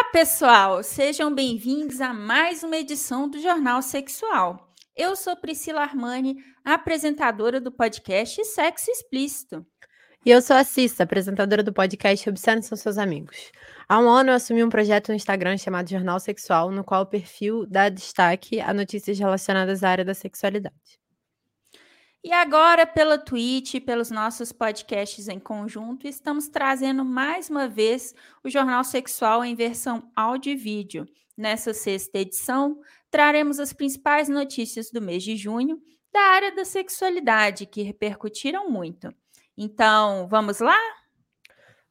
Olá, pessoal! Sejam bem-vindos a mais uma edição do Jornal Sexual. Eu sou Priscila Armani, apresentadora do podcast Sexo Explícito. E eu sou a Cissa, apresentadora do podcast Obsceno São Seus Amigos. Há um ano eu assumi um projeto no Instagram chamado Jornal Sexual, no qual o perfil dá destaque a notícias relacionadas à área da sexualidade. E agora, pela Twitch pelos nossos podcasts em conjunto, estamos trazendo mais uma vez o Jornal Sexual em versão áudio e vídeo. Nessa sexta edição, traremos as principais notícias do mês de junho da área da sexualidade que repercutiram muito. Então, vamos lá?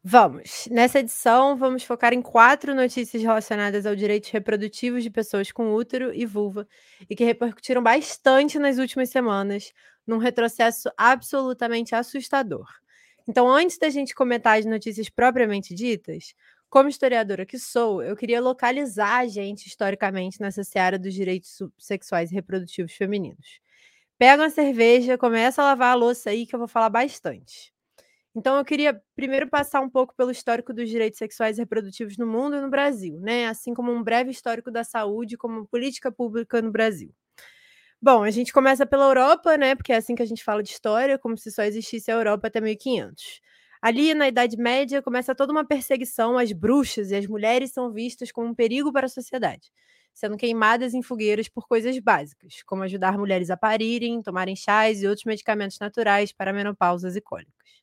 Vamos! Nessa edição, vamos focar em quatro notícias relacionadas ao direitos reprodutivos de pessoas com útero e vulva e que repercutiram bastante nas últimas semanas, num retrocesso absolutamente assustador. Então, antes da gente comentar as notícias propriamente ditas, como historiadora que sou, eu queria localizar a gente historicamente nessa seara dos direitos sexuais e reprodutivos femininos. Pega uma cerveja, começa a lavar a louça aí que eu vou falar bastante. Então, eu queria primeiro passar um pouco pelo histórico dos direitos sexuais e reprodutivos no mundo e no Brasil, né? Assim como um breve histórico da saúde como política pública no Brasil. Bom, a gente começa pela Europa, né? Porque é assim que a gente fala de história, como se só existisse a Europa até 1500. Ali, na Idade Média, começa toda uma perseguição às bruxas e as mulheres são vistas como um perigo para a sociedade, sendo queimadas em fogueiras por coisas básicas, como ajudar mulheres a parirem, tomarem chás e outros medicamentos naturais para menopausas e cólicas.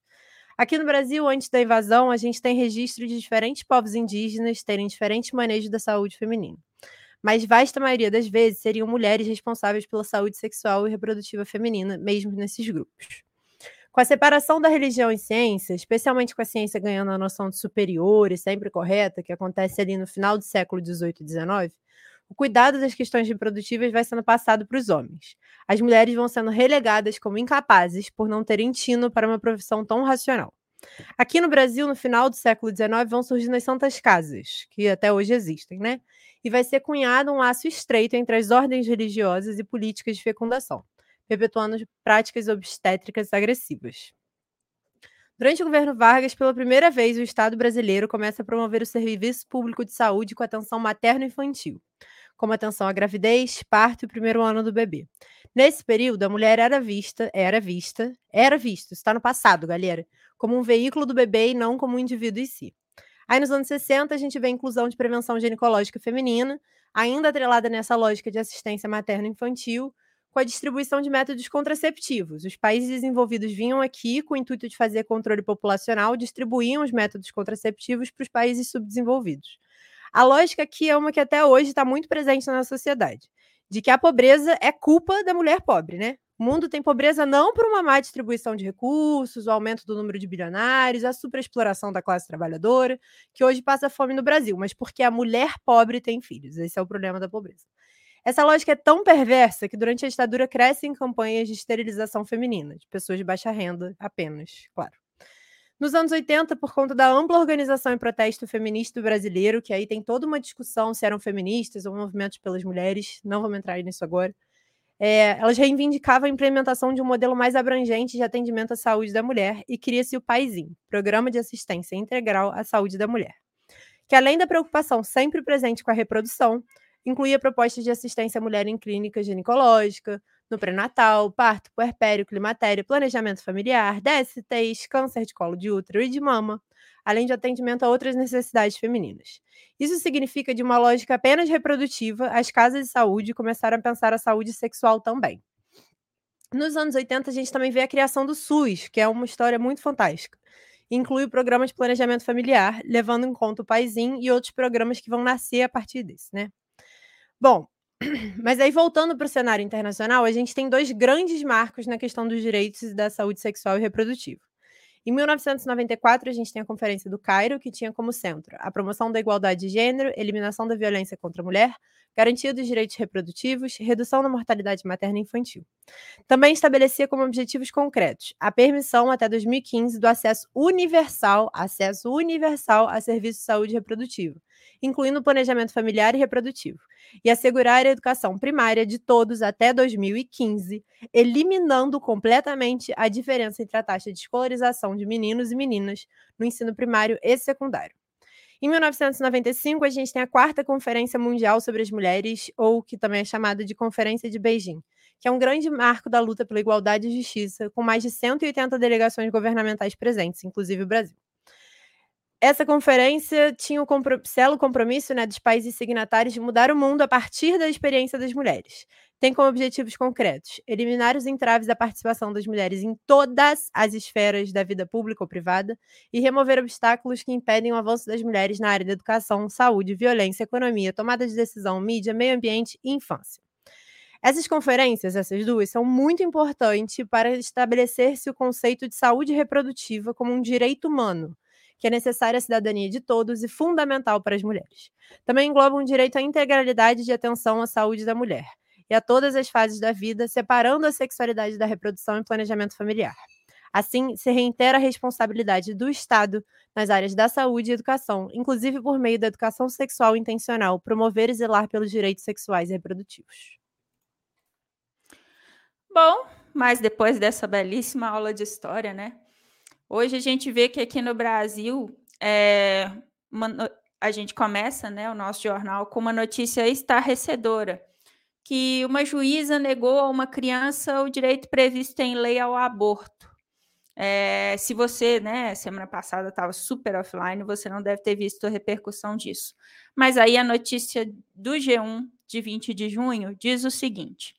Aqui no Brasil, antes da invasão, a gente tem registro de diferentes povos indígenas terem diferentes manejos da saúde feminina mas vasta maioria das vezes seriam mulheres responsáveis pela saúde sexual e reprodutiva feminina, mesmo nesses grupos. Com a separação da religião e ciência, especialmente com a ciência ganhando a noção de superior e sempre correta, que acontece ali no final do século XVIII e XIX, o cuidado das questões reprodutivas vai sendo passado para os homens. As mulheres vão sendo relegadas como incapazes por não terem tino para uma profissão tão racional. Aqui no Brasil, no final do século XIX, vão surgindo as santas casas, que até hoje existem, né? e vai ser cunhado um laço estreito entre as ordens religiosas e políticas de fecundação, perpetuando práticas obstétricas agressivas. Durante o governo Vargas, pela primeira vez, o Estado brasileiro começa a promover o serviço público de saúde com atenção materno-infantil, como atenção à gravidez, parto e primeiro ano do bebê. Nesse período, a mulher era vista, era vista, era visto, está no passado, galera, como um veículo do bebê e não como um indivíduo em si. Aí nos anos 60 a gente vê a inclusão de prevenção ginecológica feminina, ainda atrelada nessa lógica de assistência materno-infantil, com a distribuição de métodos contraceptivos. Os países desenvolvidos vinham aqui com o intuito de fazer controle populacional, distribuíam os métodos contraceptivos para os países subdesenvolvidos. A lógica aqui é uma que até hoje está muito presente na sociedade, de que a pobreza é culpa da mulher pobre, né? O mundo tem pobreza não por uma má distribuição de recursos, o aumento do número de bilionários, a superexploração da classe trabalhadora, que hoje passa fome no Brasil, mas porque a mulher pobre tem filhos. Esse é o problema da pobreza. Essa lógica é tão perversa que durante a ditadura crescem campanhas de esterilização feminina, de pessoas de baixa renda apenas, claro. Nos anos 80, por conta da ampla organização e protesto feminista brasileiro, que aí tem toda uma discussão se eram feministas ou movimentos pelas mulheres, não vamos entrar nisso agora é, elas reivindicavam a implementação de um modelo mais abrangente de atendimento à saúde da mulher e cria-se o PAISIM, Programa de Assistência Integral à Saúde da Mulher, que além da preocupação sempre presente com a reprodução, incluía propostas de assistência à mulher em clínica ginecológica, no pré-natal, parto, puerpério, climatério, planejamento familiar, DSTs, câncer de colo de útero e de mama, além de atendimento a outras necessidades femininas. Isso significa, de uma lógica apenas reprodutiva, as casas de saúde começaram a pensar a saúde sexual também. Nos anos 80, a gente também vê a criação do SUS, que é uma história muito fantástica. Inclui o programa de planejamento familiar, levando em conta o paizinho e outros programas que vão nascer a partir desse, né? Bom, mas aí voltando para o cenário internacional, a gente tem dois grandes marcos na questão dos direitos da saúde sexual e reprodutiva. Em 1994, a gente tem a Conferência do Cairo, que tinha como centro a promoção da igualdade de gênero, eliminação da violência contra a mulher, garantia dos direitos reprodutivos, redução da mortalidade materna e infantil. Também estabelecia como objetivos concretos a permissão até 2015 do acesso universal, acesso universal a serviços de saúde reprodutiva, incluindo planejamento familiar e reprodutivo, e assegurar a educação primária de todos até 2015, eliminando completamente a diferença entre a taxa de escolarização de meninos e meninas no ensino primário e secundário. Em 1995, a gente tem a quarta Conferência Mundial sobre as Mulheres, ou que também é chamada de Conferência de Beijing, que é um grande marco da luta pela igualdade e justiça, com mais de 180 delegações governamentais presentes, inclusive o Brasil. Essa conferência tinha o selo compromisso né, dos países signatários de mudar o mundo a partir da experiência das mulheres. Tem como objetivos concretos eliminar os entraves da participação das mulheres em todas as esferas da vida pública ou privada e remover obstáculos que impedem o avanço das mulheres na área da educação, saúde, violência, economia, tomada de decisão, mídia, meio ambiente e infância. Essas conferências, essas duas, são muito importantes para estabelecer-se o conceito de saúde reprodutiva como um direito humano que é necessária à cidadania de todos e fundamental para as mulheres. Também engloba um direito à integralidade de atenção à saúde da mulher e a todas as fases da vida, separando a sexualidade da reprodução e planejamento familiar. Assim, se reitera a responsabilidade do Estado nas áreas da saúde e educação, inclusive por meio da educação sexual intencional, promover e zelar pelos direitos sexuais e reprodutivos. Bom, mas depois dessa belíssima aula de história, né? Hoje a gente vê que aqui no Brasil é, uma, a gente começa né, o nosso jornal com uma notícia estarrecedora, que uma juíza negou a uma criança o direito previsto em lei ao aborto. É, se você, né, semana passada estava super offline, você não deve ter visto a repercussão disso. Mas aí a notícia do G1 de 20 de junho diz o seguinte: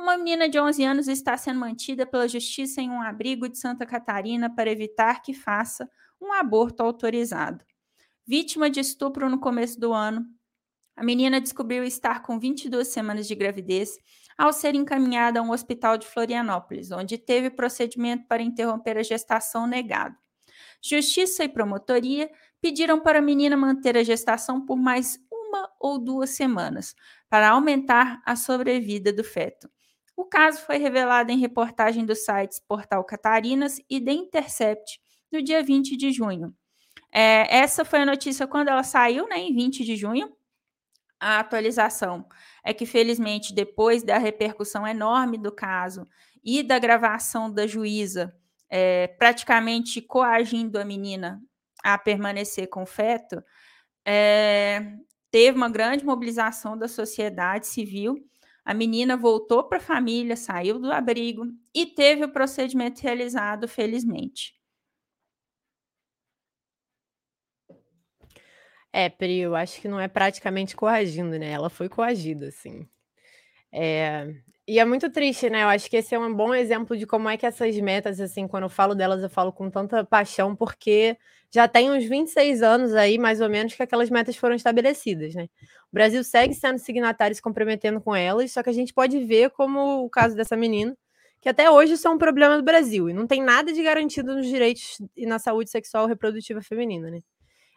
uma menina de 11 anos está sendo mantida pela justiça em um abrigo de Santa Catarina para evitar que faça um aborto autorizado. Vítima de estupro no começo do ano, a menina descobriu estar com 22 semanas de gravidez ao ser encaminhada a um hospital de Florianópolis, onde teve procedimento para interromper a gestação negado. Justiça e promotoria pediram para a menina manter a gestação por mais uma ou duas semanas, para aumentar a sobrevida do feto. O caso foi revelado em reportagem dos sites Portal Catarinas e The Intercept no dia 20 de junho. É, essa foi a notícia quando ela saiu, né, em 20 de junho. A atualização é que, felizmente, depois da repercussão enorme do caso e da gravação da juíza é, praticamente coagindo a menina a permanecer com o feto, é, teve uma grande mobilização da sociedade civil a menina voltou para a família, saiu do abrigo e teve o procedimento realizado, felizmente. É, Pri, eu acho que não é praticamente coagindo, né? Ela foi coagida, assim. É... E é muito triste, né? Eu acho que esse é um bom exemplo de como é que essas metas, assim, quando eu falo delas, eu falo com tanta paixão, porque já tem uns 26 anos aí, mais ou menos, que aquelas metas foram estabelecidas, né? O Brasil segue sendo signatário se comprometendo com elas, só que a gente pode ver como o caso dessa menina, que até hoje isso é um problema do Brasil, e não tem nada de garantido nos direitos e na saúde sexual reprodutiva feminina, né?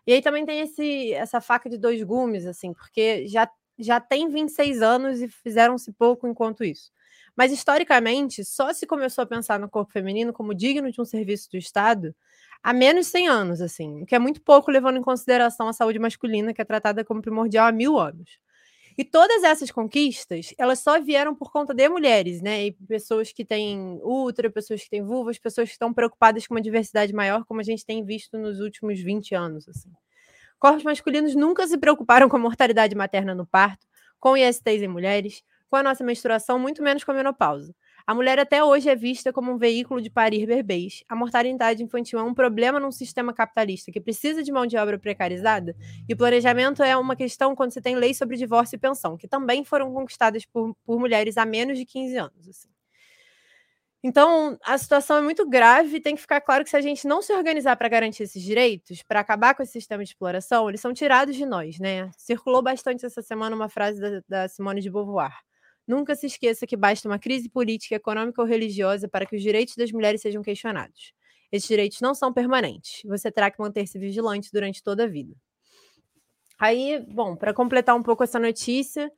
E aí também tem esse, essa faca de dois gumes, assim, porque já, já tem 26 anos e fizeram-se pouco enquanto isso. Mas, historicamente, só se começou a pensar no corpo feminino como digno de um serviço do Estado há menos de 100 anos, assim, o que é muito pouco levando em consideração a saúde masculina, que é tratada como primordial há mil anos. E todas essas conquistas, elas só vieram por conta de mulheres, né? E pessoas que têm útero, pessoas que têm vulvas, pessoas que estão preocupadas com uma diversidade maior, como a gente tem visto nos últimos 20 anos, assim. Corpos masculinos nunca se preocuparam com a mortalidade materna no parto, com ISTs em mulheres, com a nossa menstruação, muito menos com a menopausa. A mulher até hoje é vista como um veículo de parir bebês. A mortalidade infantil é um problema num sistema capitalista que precisa de mão de obra precarizada, e o planejamento é uma questão quando você tem lei sobre divórcio e pensão, que também foram conquistadas por, por mulheres há menos de 15 anos. Assim. Então, a situação é muito grave e tem que ficar claro que se a gente não se organizar para garantir esses direitos, para acabar com esse sistema de exploração, eles são tirados de nós, né? Circulou bastante essa semana uma frase da, da Simone de Beauvoir. Nunca se esqueça que basta uma crise política, econômica ou religiosa para que os direitos das mulheres sejam questionados. Esses direitos não são permanentes. Você terá que manter-se vigilante durante toda a vida. Aí, bom, para completar um pouco essa notícia,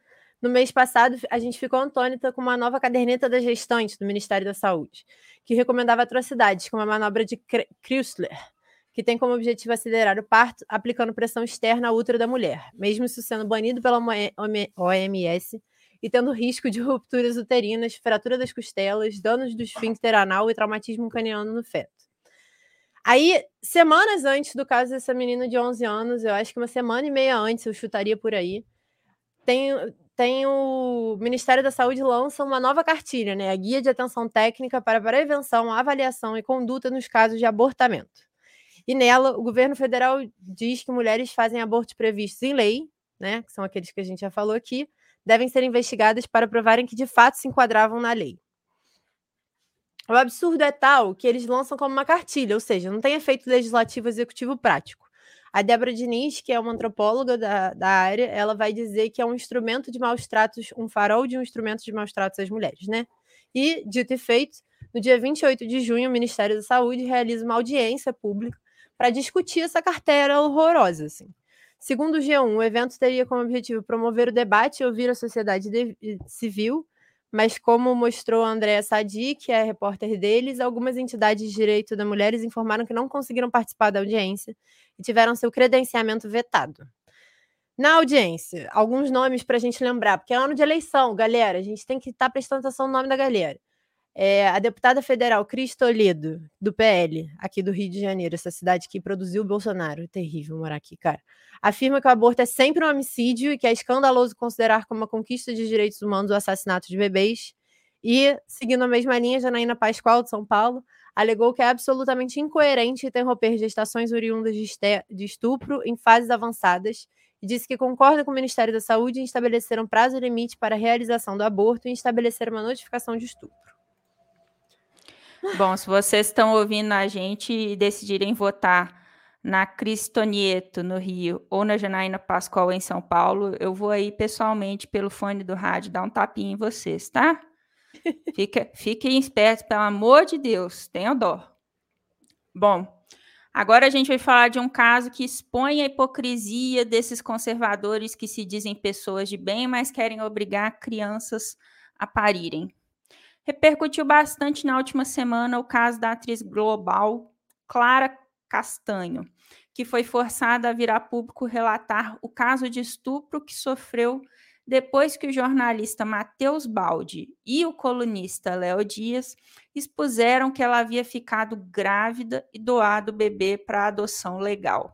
no mês passado a gente ficou antônita com uma nova caderneta da gestante do Ministério da Saúde, que recomendava atrocidades, como a manobra de Chrysler, que tem como objetivo acelerar o parto aplicando pressão externa ao útero da mulher, mesmo isso sendo banido pela OMS e tendo risco de rupturas uterinas, fratura das costelas, danos do esfíncter anal e traumatismo craniano no feto. Aí, semanas antes do caso dessa menina de 11 anos, eu acho que uma semana e meia antes, eu chutaria por aí, tem, tem o Ministério da Saúde lança uma nova cartilha, né? A Guia de Atenção Técnica para Prevenção, Avaliação e Conduta nos Casos de Abortamento. E nela, o governo federal diz que mulheres fazem abortos previstos em lei, né? Que são aqueles que a gente já falou aqui, devem ser investigadas para provarem que de fato se enquadravam na lei. O absurdo é tal que eles lançam como uma cartilha, ou seja, não tem efeito legislativo executivo prático. A Débora Diniz, que é uma antropóloga da, da área, ela vai dizer que é um instrumento de maus tratos, um farol de um instrumento de maus tratos às mulheres, né? E, dito e feito, no dia 28 de junho, o Ministério da Saúde realiza uma audiência pública para discutir essa carteira horrorosa, assim. Segundo o G1, o evento teria como objetivo promover o debate e ouvir a sociedade civil mas como mostrou a Andréa Sadi, que é repórter deles, algumas entidades de direito da mulheres informaram que não conseguiram participar da audiência e tiveram seu credenciamento vetado. Na audiência, alguns nomes para a gente lembrar, porque é ano de eleição, galera, a gente tem que estar tá prestando atenção no nome da galera. É, a deputada federal Cris Toledo, do PL, aqui do Rio de Janeiro, essa cidade que produziu o Bolsonaro. É terrível morar aqui, cara. Afirma que o aborto é sempre um homicídio e que é escandaloso considerar como uma conquista de direitos humanos o assassinato de bebês. E, seguindo a mesma linha, Janaína Pascoal, de São Paulo, alegou que é absolutamente incoerente interromper gestações oriundas de estupro em fases avançadas e disse que concorda com o Ministério da Saúde em estabelecer um prazo limite para a realização do aborto e estabelecer uma notificação de estupro. Bom, se vocês estão ouvindo a gente e decidirem votar na Cristonieto, no Rio, ou na Janaína Pascoal, em São Paulo, eu vou aí pessoalmente pelo fone do rádio dar um tapinha em vocês, tá? Fica, fiquem espertos, pelo amor de Deus, tenha dó. Bom, agora a gente vai falar de um caso que expõe a hipocrisia desses conservadores que se dizem pessoas de bem, mas querem obrigar crianças a parirem. Repercutiu bastante na última semana o caso da atriz global Clara Castanho, que foi forçada a vir a público relatar o caso de estupro que sofreu depois que o jornalista Matheus Baldi e o colunista Léo Dias expuseram que ela havia ficado grávida e doado o bebê para adoção legal.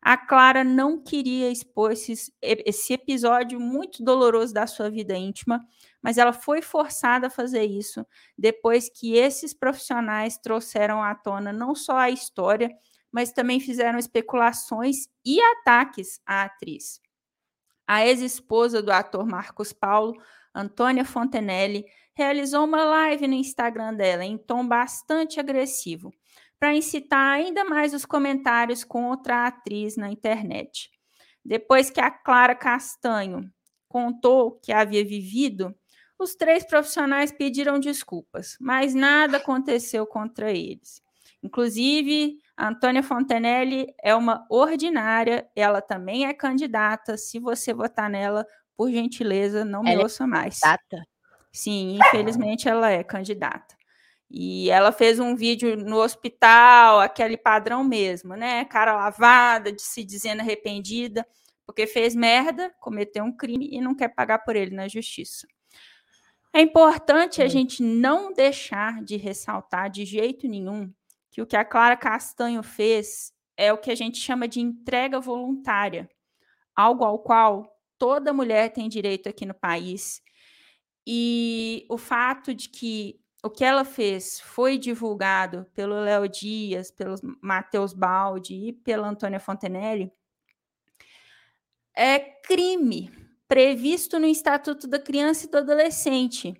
A Clara não queria expor esse, esse episódio muito doloroso da sua vida íntima, mas ela foi forçada a fazer isso depois que esses profissionais trouxeram à tona não só a história, mas também fizeram especulações e ataques à atriz. A ex-esposa do ator Marcos Paulo, Antônia Fontenelle, realizou uma live no Instagram dela em tom bastante agressivo para incitar ainda mais os comentários contra a atriz na internet. Depois que a Clara Castanho contou que havia vivido, os três profissionais pediram desculpas, mas nada aconteceu contra eles. Inclusive, a Antônia Fontenelle é uma ordinária, ela também é candidata. Se você votar nela, por gentileza, não me ela é ouça é mais. Candidata? Sim, infelizmente ela é candidata. E ela fez um vídeo no hospital, aquele padrão mesmo, né? Cara lavada, de se dizendo arrependida, porque fez merda, cometeu um crime e não quer pagar por ele na justiça. É importante a gente não deixar de ressaltar de jeito nenhum que o que a Clara Castanho fez é o que a gente chama de entrega voluntária, algo ao qual toda mulher tem direito aqui no país. E o fato de que o que ela fez foi divulgado pelo Léo Dias, pelo Matheus Baldi e pela Antônia Fontenelle, é crime previsto no Estatuto da Criança e do Adolescente.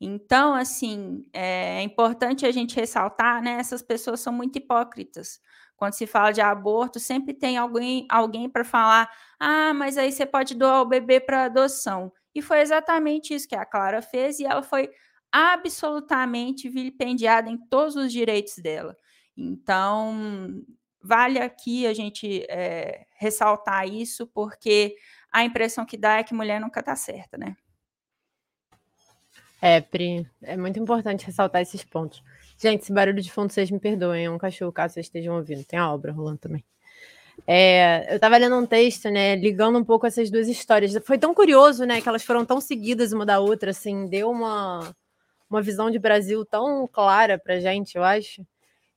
Então, assim, é importante a gente ressaltar, né? Essas pessoas são muito hipócritas. Quando se fala de aborto, sempre tem alguém, alguém para falar: ah, mas aí você pode doar o bebê para adoção. E foi exatamente isso que a Clara fez, e ela foi absolutamente vilipendiada em todos os direitos dela. Então, vale aqui a gente é, ressaltar isso, porque a impressão que dá é que mulher nunca está certa, né? É, Pri, é muito importante ressaltar esses pontos. Gente, esse barulho de fundo, vocês me perdoem, é um cachorro, caso vocês estejam ouvindo. Tem a obra rolando também. É, eu estava lendo um texto, né, ligando um pouco essas duas histórias. Foi tão curioso, né, que elas foram tão seguidas uma da outra, assim, deu uma, uma visão de Brasil tão clara pra gente, eu acho.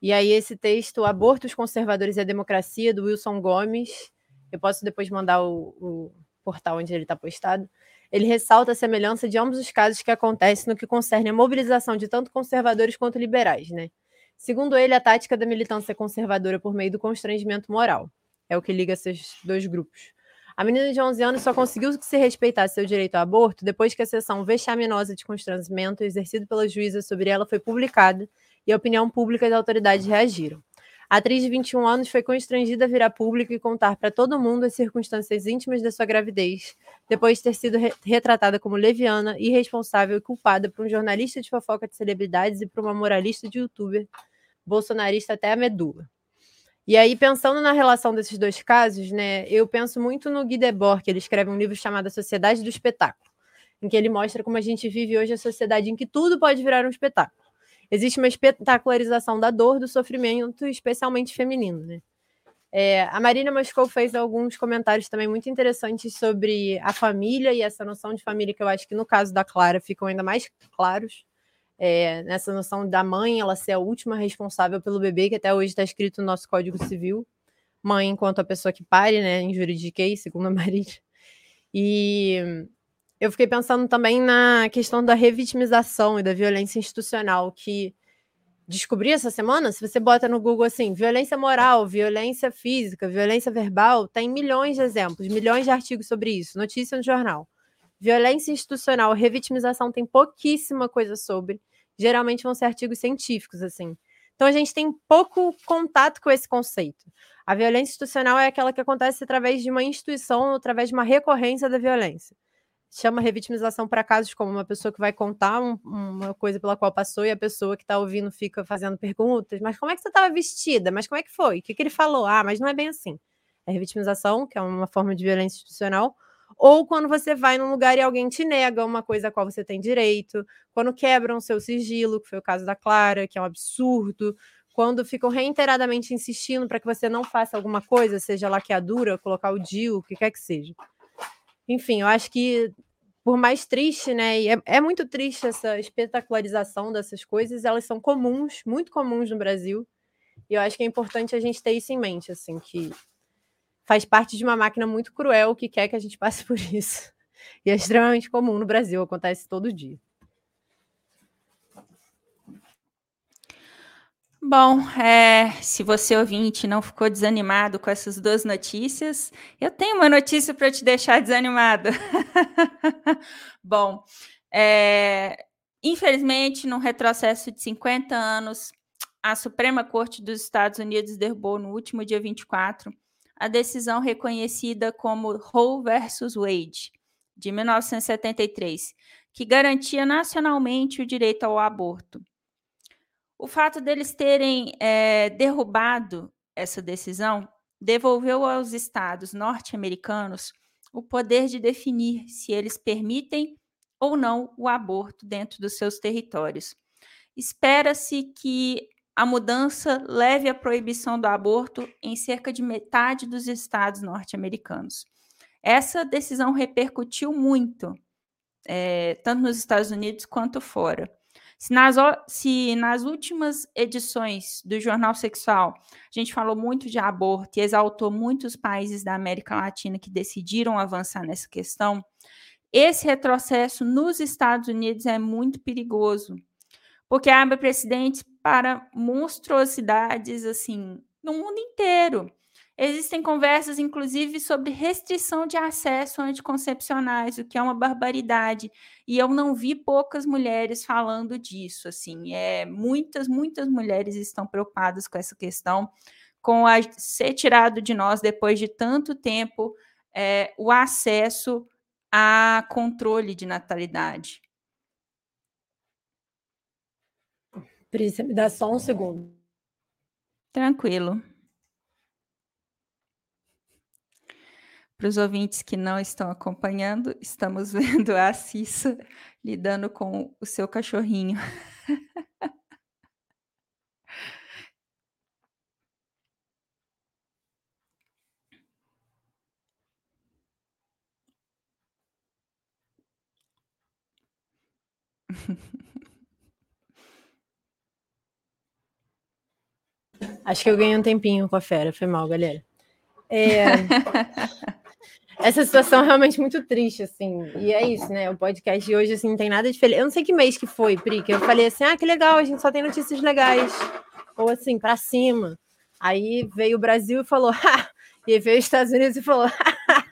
E aí, esse texto, Abortos Conservadores e a Democracia, do Wilson Gomes, eu posso depois mandar o, o portal onde ele está postado. Ele ressalta a semelhança de ambos os casos que acontecem no que concerne a mobilização de tanto conservadores quanto liberais, né? Segundo ele, a tática da militância conservadora por meio do constrangimento moral é o que liga esses dois grupos. A menina de 11 anos só conseguiu se respeitar seu direito ao aborto depois que a sessão vexaminosa de constrangimento exercida pela juíza sobre ela foi publicada e a opinião pública e as autoridades reagiram. A atriz de 21 anos foi constrangida a vir a público e contar para todo mundo as circunstâncias íntimas da sua gravidez, depois de ter sido re retratada como leviana, irresponsável e culpada por um jornalista de fofoca de celebridades e por uma moralista de youtuber bolsonarista até a medula. E aí, pensando na relação desses dois casos, né, eu penso muito no Guy Debord, que ele escreve um livro chamado A Sociedade do Espetáculo, em que ele mostra como a gente vive hoje a sociedade em que tudo pode virar um espetáculo. Existe uma espetacularização da dor, do sofrimento, especialmente feminino, né? É, a Marina Moscou fez alguns comentários também muito interessantes sobre a família e essa noção de família, que eu acho que no caso da Clara ficam ainda mais claros é, nessa noção da mãe ela ser a última responsável pelo bebê, que até hoje está escrito no nosso Código Civil. Mãe enquanto a pessoa que pare, né, em juridiquei, segundo a Marília. E eu fiquei pensando também na questão da revitimização e da violência institucional, que descobri essa semana, se você bota no Google assim, violência moral, violência física, violência verbal, tem milhões de exemplos, milhões de artigos sobre isso, notícia no jornal. Violência institucional, revitimização tem pouquíssima coisa sobre. Geralmente vão ser artigos científicos, assim. Então a gente tem pouco contato com esse conceito. A violência institucional é aquela que acontece através de uma instituição, através de uma recorrência da violência. Chama revitimização para casos como uma pessoa que vai contar um, uma coisa pela qual passou e a pessoa que está ouvindo fica fazendo perguntas. Mas como é que você estava vestida? Mas como é que foi? O que, que ele falou? Ah, mas não é bem assim. É revitimização, que é uma forma de violência institucional, ou quando você vai num lugar e alguém te nega uma coisa a qual você tem direito, quando quebram seu sigilo, que foi o caso da Clara, que é um absurdo, quando ficam reiteradamente insistindo para que você não faça alguma coisa, seja laqueadura, colocar o DIU, o que quer que seja. Enfim, eu acho que por mais triste, né? E é, é muito triste essa espetacularização dessas coisas, elas são comuns, muito comuns no Brasil. E eu acho que é importante a gente ter isso em mente, assim, que faz parte de uma máquina muito cruel que quer que a gente passe por isso. E é extremamente comum no Brasil, acontece todo dia. Bom, é, se você ouvinte não ficou desanimado com essas duas notícias, eu tenho uma notícia para te deixar desanimado. Bom, é, infelizmente, num retrocesso de 50 anos, a Suprema Corte dos Estados Unidos derrubou no último dia 24 a decisão reconhecida como Roe versus Wade, de 1973, que garantia nacionalmente o direito ao aborto. O fato deles terem é, derrubado essa decisão devolveu aos estados norte-americanos o poder de definir se eles permitem ou não o aborto dentro dos seus territórios. Espera-se que a mudança leve à proibição do aborto em cerca de metade dos estados norte-americanos. Essa decisão repercutiu muito, é, tanto nos Estados Unidos quanto fora. Se nas, se nas, últimas edições do Jornal Sexual a gente falou muito de aborto e exaltou muitos países da América Latina que decidiram avançar nessa questão, esse retrocesso nos Estados Unidos é muito perigoso, porque abre precedentes para monstruosidades assim no mundo inteiro. Existem conversas, inclusive, sobre restrição de acesso a anticoncepcionais, o que é uma barbaridade. E eu não vi poucas mulheres falando disso. Assim, é muitas, muitas mulheres estão preocupadas com essa questão, com a, ser tirado de nós depois de tanto tempo é, o acesso a controle de natalidade. Príncia, me dá só um segundo. Tranquilo. Para os ouvintes que não estão acompanhando, estamos vendo a Cissa lidando com o seu cachorrinho. Acho que eu ganhei um tempinho com a fera, foi mal, galera. É... Essa situação é realmente muito triste, assim. E é isso, né? O podcast de hoje, assim, não tem nada feliz. Eu não sei que mês que foi, Pri, que eu falei assim, ah, que legal, a gente só tem notícias legais. Ou assim, para cima. Aí veio o Brasil e falou, ha! E veio os Estados Unidos e falou, ha!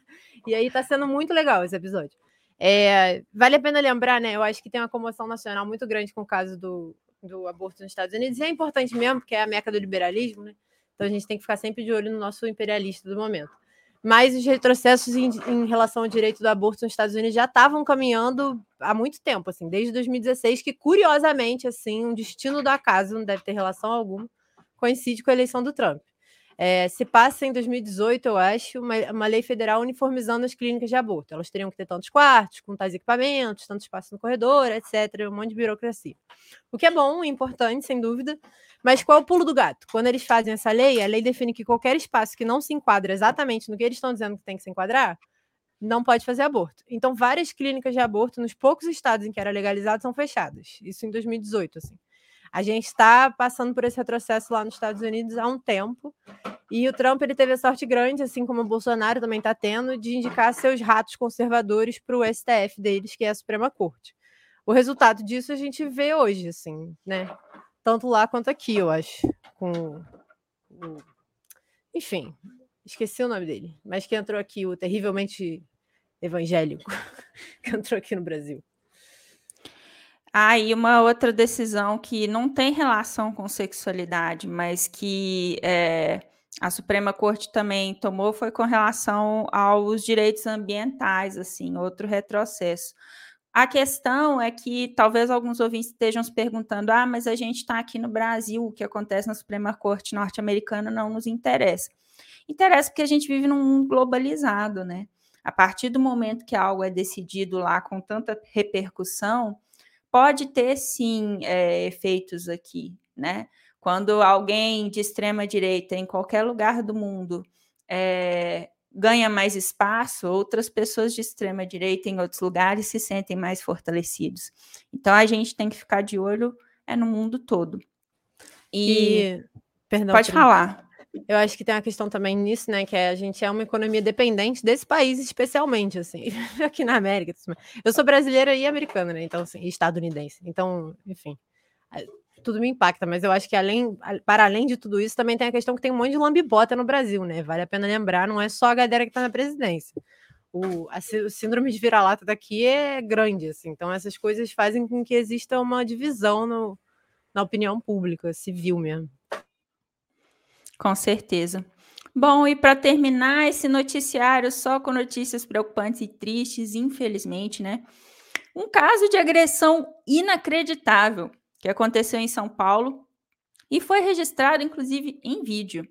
E aí tá sendo muito legal esse episódio. É, vale a pena lembrar, né? Eu acho que tem uma comoção nacional muito grande com o caso do, do aborto nos Estados Unidos, e é importante mesmo, porque é a meca do liberalismo, né? Então a gente tem que ficar sempre de olho no nosso imperialista do momento. Mas os retrocessos em, em relação ao direito do aborto nos Estados Unidos já estavam caminhando há muito tempo, assim, desde 2016, que curiosamente, assim, um destino do acaso, não deve ter relação alguma, coincide com a eleição do Trump. É, se passa em 2018, eu acho, uma, uma, lei federal uniformizando as clínicas de aborto. Elas teriam que ter tantos quartos, com tais equipamentos, tanto espaço no corredor, etc. Um monte de burocracia. O que é bom, importante, sem dúvida. Mas qual é o pulo do gato? Quando eles fazem essa lei, a lei define que qualquer espaço que não se enquadra exatamente no que eles estão dizendo que tem que se enquadrar, não pode fazer aborto. Então, várias clínicas de aborto, nos poucos estados em que era legalizado, são fechadas. Isso em 2018, assim. A gente está passando por esse retrocesso lá nos Estados Unidos há um tempo. E o Trump ele teve a sorte grande, assim como o Bolsonaro também está tendo, de indicar seus ratos conservadores para o STF deles, que é a Suprema Corte. O resultado disso a gente vê hoje, assim, né? Tanto lá quanto aqui, eu acho. Com. Enfim, esqueci o nome dele, mas que entrou aqui, o terrivelmente evangélico, que entrou aqui no Brasil. Ah, e uma outra decisão que não tem relação com sexualidade, mas que é, a Suprema Corte também tomou foi com relação aos direitos ambientais, assim, outro retrocesso. A questão é que talvez alguns ouvintes estejam se perguntando: ah, mas a gente está aqui no Brasil, o que acontece na Suprema Corte norte-americana não nos interessa. Interessa porque a gente vive num mundo globalizado, né? A partir do momento que algo é decidido lá com tanta repercussão, pode ter sim é, efeitos aqui, né? Quando alguém de extrema direita em qualquer lugar do mundo é, ganha mais espaço, outras pessoas de extrema direita em outros lugares se sentem mais fortalecidos. Então a gente tem que ficar de olho é no mundo todo. E, e perdão, pode falar. Eu acho que tem uma questão também nisso, né? Que é, a gente é uma economia dependente desse país, especialmente, assim, aqui na América. Eu sou brasileira e americana, né? Então, assim, estadunidense. Então, enfim, tudo me impacta, mas eu acho que além, para além de tudo isso, também tem a questão que tem um monte de lambibota no Brasil, né? Vale a pena lembrar, não é só a galera que está na presidência. O, a, o síndrome de vira-lata daqui é grande, assim. Então, essas coisas fazem com que exista uma divisão no, na opinião pública, civil mesmo. Com certeza. Bom, e para terminar esse noticiário só com notícias preocupantes e tristes, infelizmente, né? Um caso de agressão inacreditável que aconteceu em São Paulo e foi registrado, inclusive, em vídeo.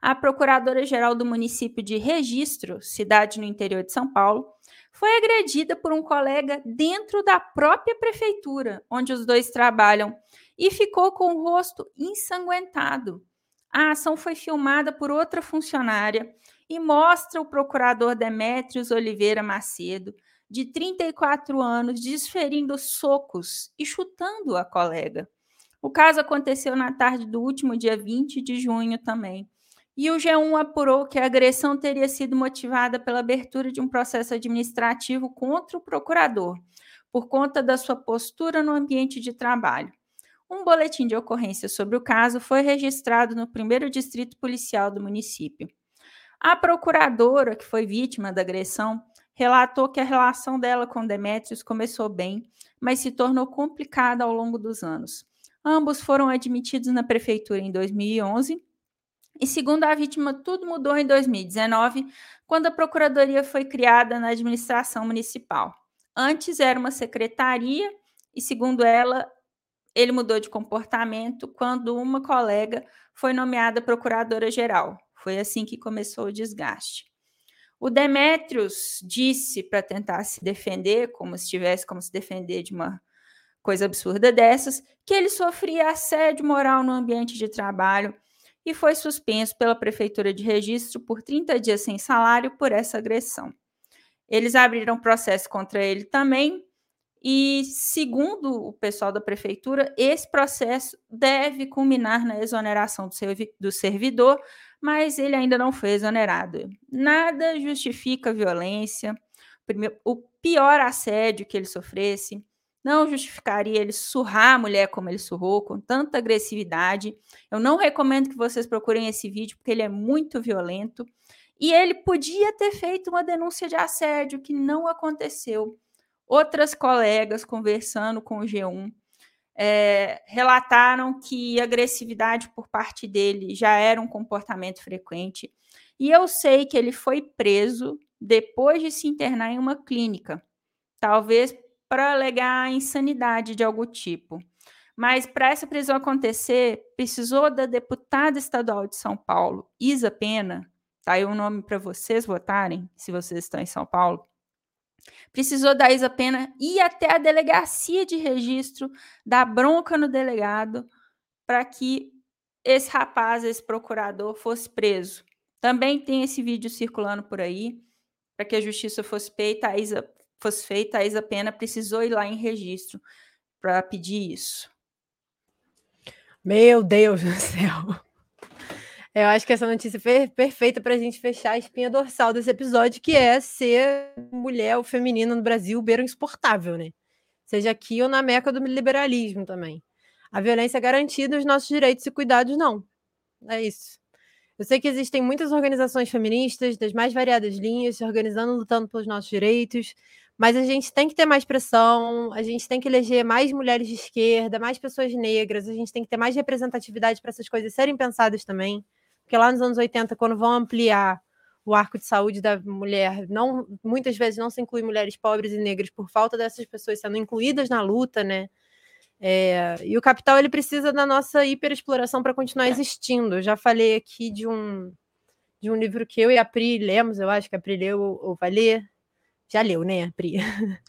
A procuradora-geral do município de Registro, cidade no interior de São Paulo, foi agredida por um colega dentro da própria prefeitura, onde os dois trabalham, e ficou com o rosto ensanguentado. A ação foi filmada por outra funcionária e mostra o procurador Demétrios Oliveira Macedo, de 34 anos, desferindo socos e chutando a colega. O caso aconteceu na tarde do último dia 20 de junho também. E o G1 apurou que a agressão teria sido motivada pela abertura de um processo administrativo contra o procurador, por conta da sua postura no ambiente de trabalho. Um boletim de ocorrência sobre o caso foi registrado no primeiro distrito policial do município. A procuradora, que foi vítima da agressão, relatou que a relação dela com Demetrios começou bem, mas se tornou complicada ao longo dos anos. Ambos foram admitidos na prefeitura em 2011 e, segundo a vítima, tudo mudou em 2019, quando a procuradoria foi criada na administração municipal. Antes era uma secretaria e, segundo ela, ele mudou de comportamento quando uma colega foi nomeada procuradora-geral. Foi assim que começou o desgaste. O Demétrios disse para tentar se defender, como se tivesse como se defender de uma coisa absurda dessas, que ele sofria assédio moral no ambiente de trabalho e foi suspenso pela prefeitura de registro por 30 dias sem salário por essa agressão. Eles abriram processo contra ele também E, segundo o pessoal da prefeitura, esse processo deve culminar na exoneração do, servi do servidor, mas ele ainda não foi exonerado. Nada justifica a violência, o pior assédio que ele sofresse, não justificaria ele surrar a mulher como ele surrou, com tanta agressividade. Eu não recomendo que vocês procurem esse vídeo, porque ele é muito violento. E ele podia ter feito uma denúncia de assédio, que não aconteceu. Outras colegas conversando com o G1 é, relataram que agressividade por parte dele já era um comportamento frequente. E eu sei que ele foi preso depois de se internar em uma clínica, talvez para alegar insanidade de algum tipo. Mas para essa prisão acontecer, precisou da deputada estadual de São Paulo, Isa Pena, tá aí o nome para vocês votarem, se vocês estão em São Paulo. Precisou da Isa Pena ir até a delegacia de registro, dar bronca no delegado, para que esse rapaz, esse procurador, fosse preso. Também tem esse vídeo circulando por aí, para que a justiça fosse feita, a Isa fosse feita, a Isa Pena precisou ir lá em registro para pedir isso. Meu Deus do céu. Eu acho que essa notícia é perfeita para a gente fechar a espinha dorsal desse episódio, que é ser mulher ou feminina no Brasil beira insuportável, né? Seja aqui ou na meca do liberalismo também. A violência é garantida, os nossos direitos e cuidados não. É isso. Eu sei que existem muitas organizações feministas das mais variadas linhas se organizando, lutando pelos nossos direitos, mas a gente tem que ter mais pressão, a gente tem que eleger mais mulheres de esquerda, mais pessoas negras, a gente tem que ter mais representatividade para essas coisas serem pensadas também. Porque lá nos anos 80, quando vão ampliar o arco de saúde da mulher, não, muitas vezes não se inclui mulheres pobres e negras por falta dessas pessoas sendo incluídas na luta, né? É, e o capital ele precisa da nossa hiperexploração para continuar existindo. Eu já falei aqui de um de um livro que eu e a Pri lemos, eu acho que a Pri leu ou vai ler, já leu, né, Pri?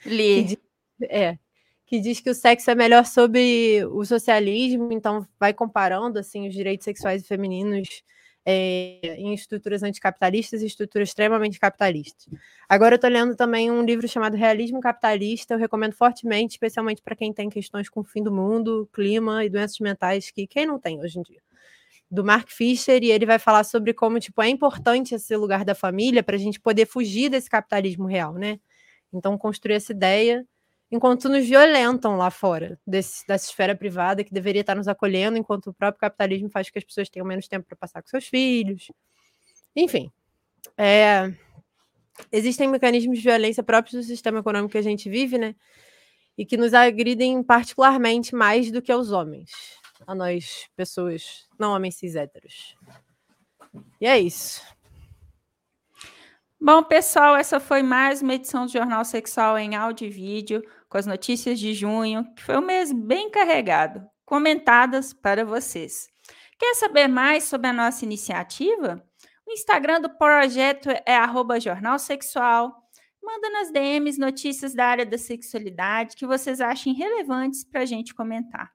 Li. Que diz, é, que diz que o sexo é melhor sobre o socialismo, então vai comparando assim os direitos sexuais e femininos é, em estruturas anticapitalistas e estruturas extremamente capitalistas. Agora eu estou lendo também um livro chamado Realismo Capitalista, eu recomendo fortemente, especialmente para quem tem questões com o fim do mundo, clima e doenças mentais, que quem não tem hoje em dia do Mark Fisher e ele vai falar sobre como tipo é importante esse lugar da família para a gente poder fugir desse capitalismo real, né? Então construir essa ideia enquanto nos violentam lá fora desse, dessa esfera privada que deveria estar nos acolhendo, enquanto o próprio capitalismo faz que as pessoas tenham menos tempo para passar com seus filhos. Enfim, é, existem mecanismos de violência próprios do sistema econômico que a gente vive, né? E que nos agridem particularmente mais do que aos homens a nós, pessoas não homens cis héteros. E é isso. Bom, pessoal, essa foi mais uma edição do Jornal Sexual em áudio e vídeo, com as notícias de junho, que foi um mês bem carregado, comentadas para vocês. Quer saber mais sobre a nossa iniciativa? O Instagram do projeto é arroba Jornal Sexual. Manda nas DMs notícias da área da sexualidade que vocês achem relevantes para a gente comentar.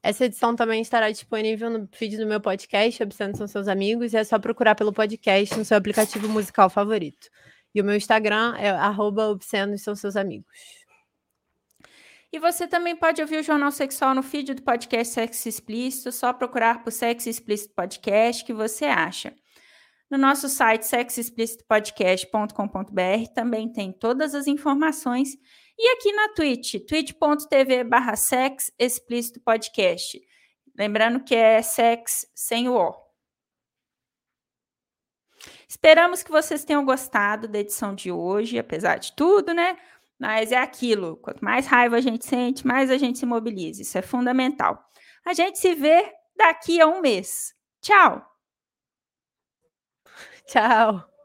Essa edição também estará disponível no feed do meu podcast, Obsceno São Seus Amigos, e é só procurar pelo podcast no seu aplicativo musical favorito. E o meu Instagram é Obscenos São Seus Amigos. E você também pode ouvir o Jornal Sexual no feed do podcast Sexo Explícito, só procurar por Sexo Explícito Podcast que você acha. No nosso site sexoexplicitopodcast.com.br também tem todas as informações e aqui na Twitch, twitch.tv barra podcast. Lembrando que é sex sem o O. Esperamos que vocês tenham gostado da edição de hoje, apesar de tudo, né? Mas é aquilo. Quanto mais raiva a gente sente, mais a gente se mobiliza. Isso é fundamental. A gente se vê daqui a um mês. Tchau! Tchau!